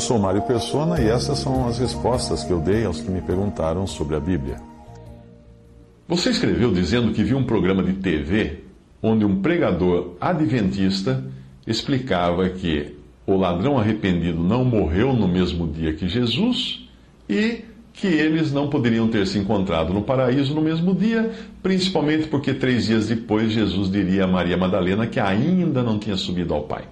Eu sou Mário Persona e essas são as respostas que eu dei aos que me perguntaram sobre a Bíblia. Você escreveu dizendo que viu um programa de TV onde um pregador adventista explicava que o ladrão arrependido não morreu no mesmo dia que Jesus e que eles não poderiam ter se encontrado no paraíso no mesmo dia, principalmente porque três dias depois Jesus diria a Maria Madalena que ainda não tinha subido ao Pai.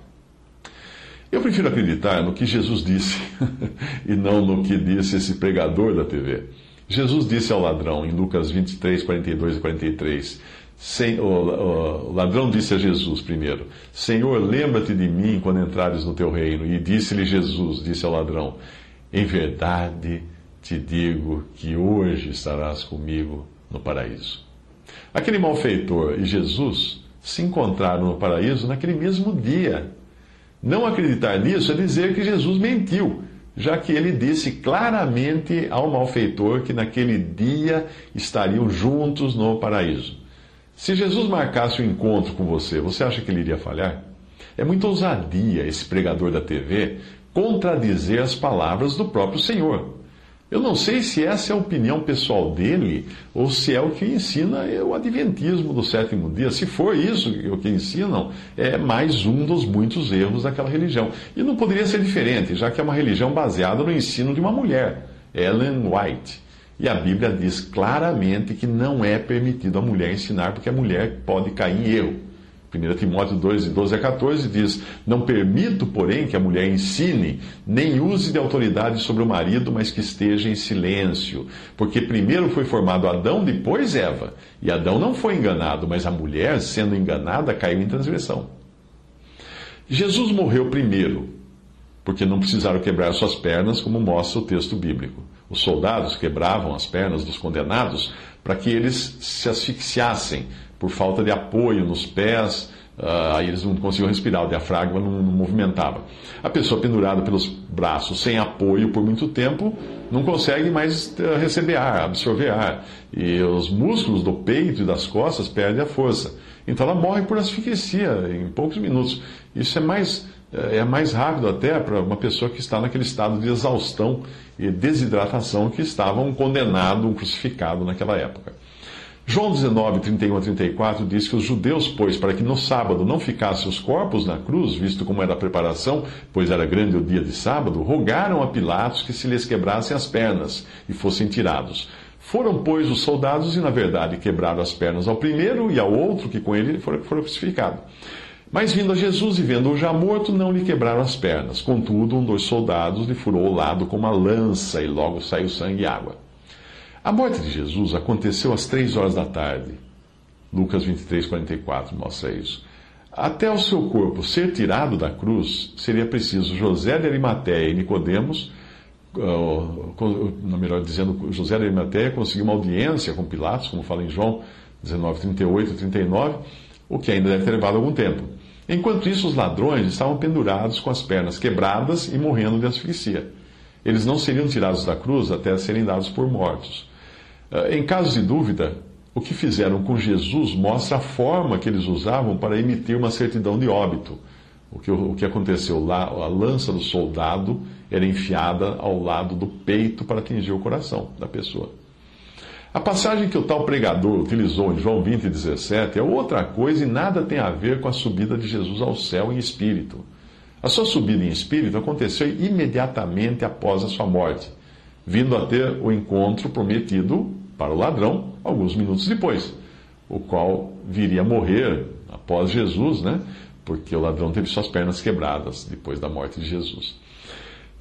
Eu prefiro acreditar no que Jesus disse e não no que disse esse pregador da TV. Jesus disse ao ladrão em Lucas 23, 42 e 43. Sem, o, o, o, ladrão disse a Jesus primeiro: Senhor, lembra-te de mim quando entrares no teu reino. E disse-lhe Jesus, disse ao ladrão: Em verdade te digo que hoje estarás comigo no paraíso. Aquele malfeitor e Jesus se encontraram no paraíso naquele mesmo dia. Não acreditar nisso é dizer que Jesus mentiu, já que ele disse claramente ao malfeitor que naquele dia estariam juntos no paraíso. Se Jesus marcasse o um encontro com você, você acha que ele iria falhar? É muita ousadia esse pregador da TV contradizer as palavras do próprio Senhor. Eu não sei se essa é a opinião pessoal dele ou se é o que ensina o Adventismo do sétimo dia. Se for isso o que ensinam, é mais um dos muitos erros daquela religião. E não poderia ser diferente, já que é uma religião baseada no ensino de uma mulher, Ellen White. E a Bíblia diz claramente que não é permitido a mulher ensinar, porque a mulher pode cair em erro. 1 Timóteo 2, 12 a 14 diz: Não permito, porém, que a mulher ensine, nem use de autoridade sobre o marido, mas que esteja em silêncio. Porque primeiro foi formado Adão, depois Eva. E Adão não foi enganado, mas a mulher, sendo enganada, caiu em transgressão. Jesus morreu primeiro, porque não precisaram quebrar suas pernas, como mostra o texto bíblico. Os soldados quebravam as pernas dos condenados para que eles se asfixiassem por falta de apoio nos pés, uh, aí eles não conseguiam respirar, o diafragma não, não, movimentava. A pessoa pendurada pelos braços, sem apoio por muito tempo, não consegue mais uh, receber ar, absorver ar. E os músculos do peito e das costas perdem a força. Então ela morre por asfixia em poucos minutos. Isso é mais, eh, é mais rápido até para uma pessoa que está naquele estado de exaustão e desidratação que estava um condenado, um crucificado naquela época. João 19, 31 a 34 diz que os judeus, pois, para que no sábado não ficassem os corpos na cruz, visto como era a preparação, pois era grande o dia de sábado, rogaram a Pilatos que se lhes quebrassem as pernas e fossem tirados. Foram, pois, os soldados e, na verdade, quebraram as pernas ao primeiro e ao outro que com ele foi, crucificado. Mas vindo a Jesus e vendo-o já morto, não lhe quebraram as pernas. Contudo, um dos soldados lhe furou o lado com uma lança e logo saiu sangue e água. A morte de Jesus aconteceu às três horas da tarde. Lucas 23, 44 mostra isso. Até o seu corpo ser tirado da cruz, seria preciso José de Arimateia e Nicodemos, uh, melhor dizendo, José de Arimateia conseguiu uma audiência com Pilatos, como fala em João 19, 38 e 39, o que ainda deve ter levado algum tempo. Enquanto isso, os ladrões estavam pendurados com as pernas quebradas e morrendo de asfixia. Eles não seriam tirados da cruz até serem dados por mortos. Ah, em caso de dúvida, o que fizeram com Jesus mostra a forma que eles usavam para emitir uma certidão de óbito. O que, o que aconteceu lá, a lança do soldado era enfiada ao lado do peito para atingir o coração da pessoa. A passagem que o tal pregador utilizou em João 20, 17 é outra coisa e nada tem a ver com a subida de Jesus ao céu em espírito. A sua subida em espírito aconteceu imediatamente após a sua morte, vindo a ter o encontro prometido para o ladrão alguns minutos depois, o qual viria a morrer após Jesus, né? Porque o ladrão teve suas pernas quebradas depois da morte de Jesus.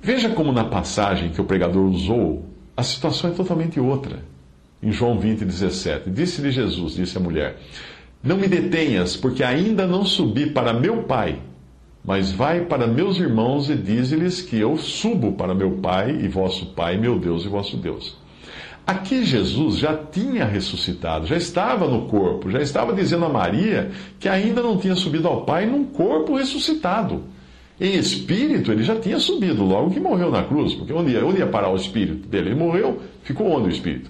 Veja como na passagem que o pregador usou, a situação é totalmente outra. Em João 20, 17, disse-lhe Jesus, disse a mulher: Não me detenhas, porque ainda não subi para meu Pai, mas vai para meus irmãos e dize-lhes que eu subo para meu Pai e vosso Pai, meu Deus e vosso Deus. Aqui Jesus já tinha ressuscitado, já estava no corpo, já estava dizendo a Maria que ainda não tinha subido ao Pai num corpo ressuscitado. Em espírito, ele já tinha subido logo que morreu na cruz, porque onde ia, onde ia parar o espírito dele? Ele morreu, ficou onde o espírito?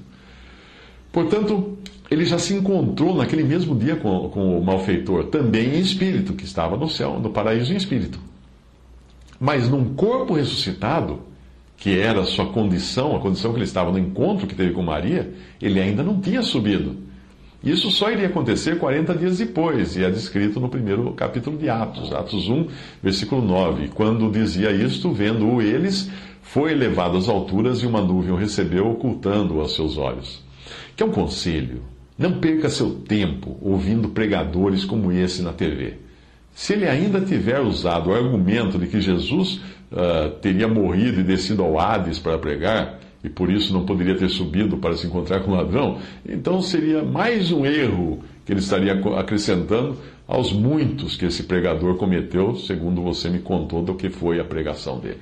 Portanto, ele já se encontrou naquele mesmo dia com, com o malfeitor, também em espírito, que estava no céu, no paraíso em espírito. Mas num corpo ressuscitado, que era a sua condição, a condição que ele estava no encontro que teve com Maria, ele ainda não tinha subido. Isso só iria acontecer 40 dias depois, e é descrito no primeiro capítulo de Atos, Atos 1, versículo 9. Quando dizia isto, vendo-o eles, foi elevado às alturas e uma nuvem o recebeu, ocultando-o aos seus olhos. Que é um conselho. Não perca seu tempo ouvindo pregadores como esse na TV. Se ele ainda tiver usado o argumento de que Jesus uh, teria morrido e descido ao Hades para pregar, e por isso não poderia ter subido para se encontrar com o ladrão, então seria mais um erro que ele estaria acrescentando aos muitos que esse pregador cometeu, segundo você me contou do que foi a pregação dele.